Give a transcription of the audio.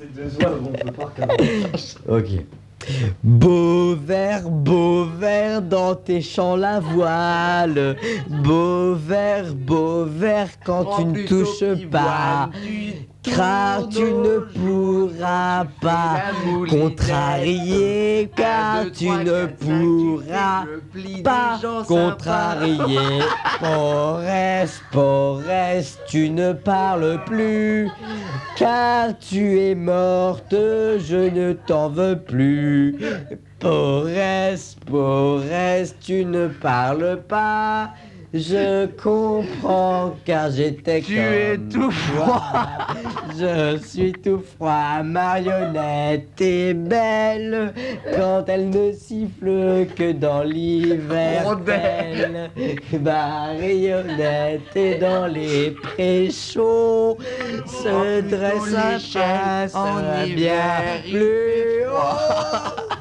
C'est deux oies, on peut pas. Ok. Beau vert, beau vert dans tes champs la voile. Beau vert, beau vert quand tu ne touches pas. Car tu ne pourras pas contrarier, car tu ne pourras pas contrarier. Forest, Forest, tu ne parles plus, car tu es morte, je ne t'en veux plus. Forest, Forest, tu ne parles pas. Je comprends car j'étais Tu es tout toi. Je suis tout froid, marionnette est belle quand elle ne siffle que dans l'hiver. Rondelle. belle. Marionnette est dans les prés chauds, se dresse un chasse en bien hiver, plus haut.